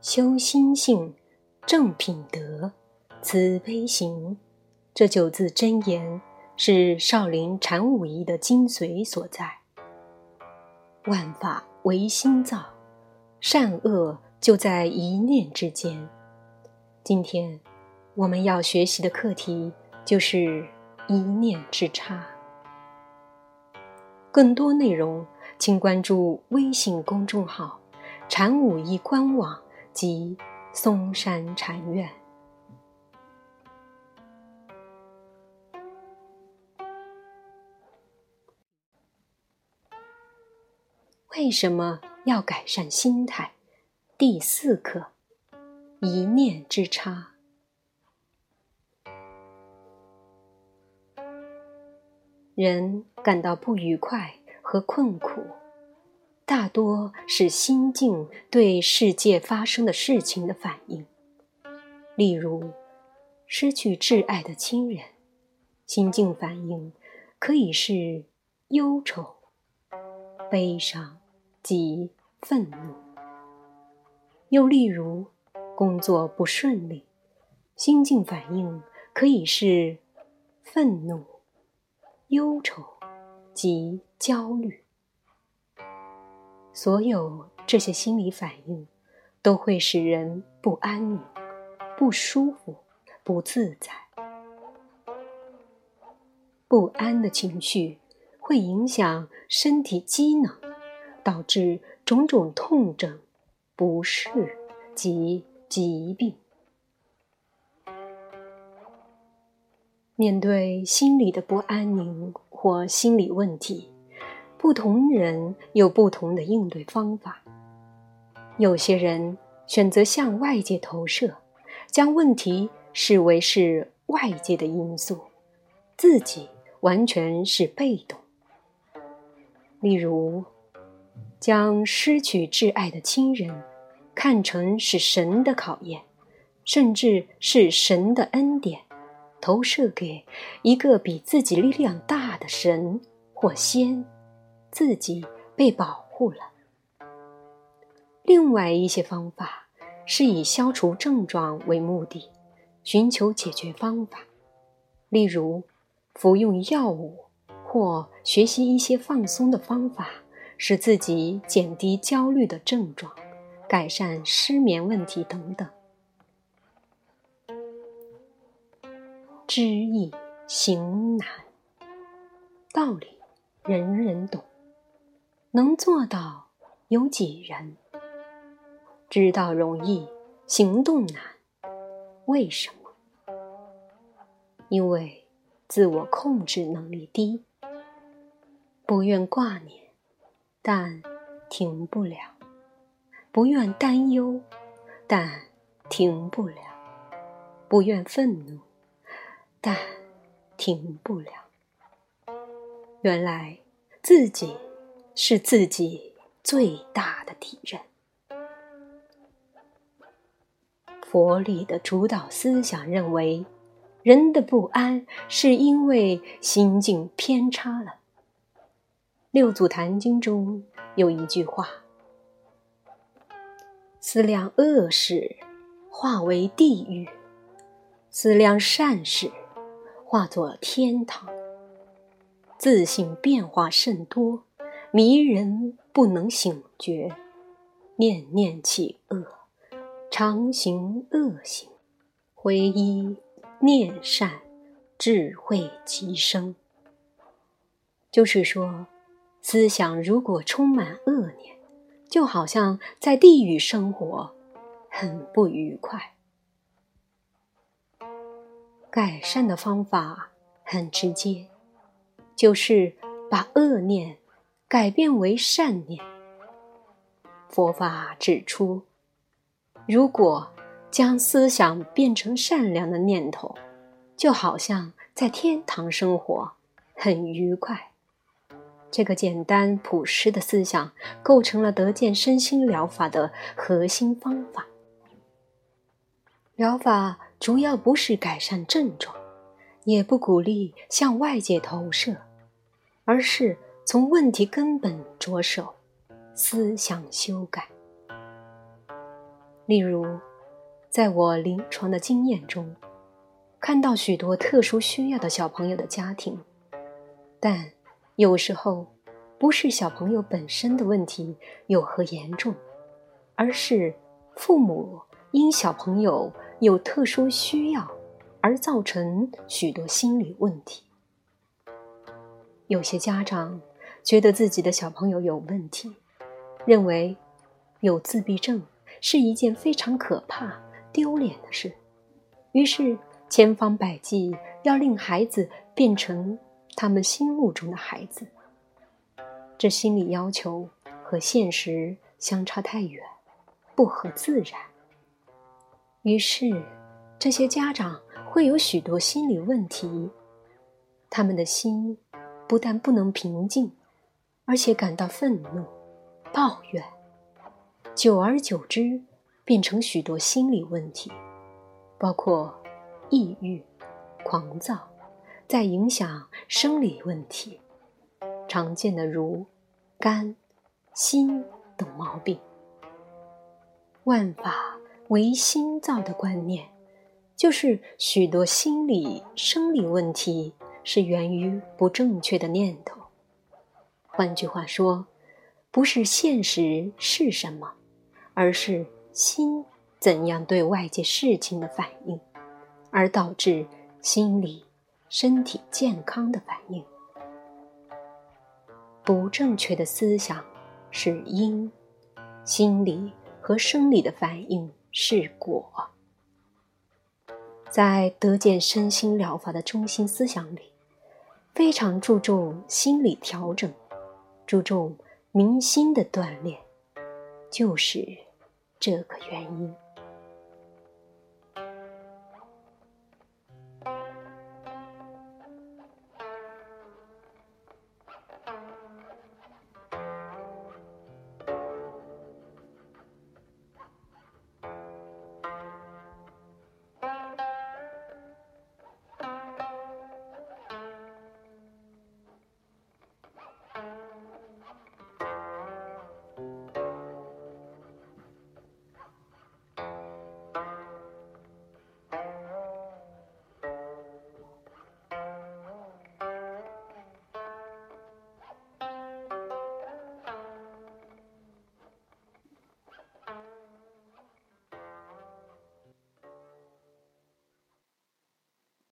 修心性，正品德，慈悲行。这九字真言是少林禅武艺的精髓所在。万法唯心造，善恶就在一念之间。今天我们要学习的课题就是一念之差。更多内容，请关注微信公众号“禅武艺”官网及嵩山禅院。为什么要改善心态？第四课：一念之差。人感到不愉快和困苦，大多是心境对世界发生的事情的反应。例如，失去挚爱的亲人，心境反应可以是忧愁、悲伤。及愤怒。又例如，工作不顺利，心境反应可以是愤怒、忧愁及焦虑。所有这些心理反应都会使人不安宁、不舒服、不自在。不安的情绪会影响身体机能。导致种种痛症、不适及疾病。面对心理的不安宁或心理问题，不同人有不同的应对方法。有些人选择向外界投射，将问题视为是外界的因素，自己完全是被动。例如。将失去挚爱的亲人看成是神的考验，甚至是神的恩典，投射给一个比自己力量大的神或仙，自己被保护了。另外一些方法是以消除症状为目的，寻求解决方法，例如服用药物或学习一些放松的方法。使自己减低焦虑的症状，改善失眠问题等等。知易行难，道理人人懂，能做到有几人？知道容易，行动难，为什么？因为自我控制能力低，不愿挂念。但停不了，不愿担忧，但停不了；不愿愤怒，但停不了。原来自己是自己最大的敌人。佛理的主导思想认为，人的不安是因为心境偏差了。六祖坛经中有一句话：“思量恶事，化为地狱；思量善事，化作天堂。”自性变化甚多，迷人不能醒觉，念念起恶，常行恶行，回依念善，智慧即生。就是说。思想如果充满恶念，就好像在地狱生活，很不愉快。改善的方法很直接，就是把恶念改变为善念。佛法指出，如果将思想变成善良的念头，就好像在天堂生活，很愉快。这个简单朴实的思想，构成了得见身心疗法的核心方法。疗法主要不是改善症状，也不鼓励向外界投射，而是从问题根本着手，思想修改。例如，在我临床的经验中，看到许多特殊需要的小朋友的家庭，但有时候不是小朋友本身的问题有何严重，而是父母因小朋友有特殊需要而造成许多心理问题。有些家长觉得自己的小朋友有问题，认为有自闭症是一件非常可怕、丢脸的事，于是千方百计要令孩子变成他们心目中的孩子。这心理要求和现实相差太远，不合自然。于是，这些家长会有许多心理问题，他们的心。不但不能平静，而且感到愤怒、抱怨，久而久之，变成许多心理问题，包括抑郁、狂躁，在影响生理问题，常见的如肝、心等毛病。万法唯心造的观念，就是许多心理、生理问题。是源于不正确的念头。换句话说，不是现实是什么，而是心怎样对外界事情的反应，而导致心理、身体健康的反应。不正确的思想是因，心理和生理的反应是果。在得见身心疗法的中心思想里。非常注重心理调整，注重明心的锻炼，就是这个原因。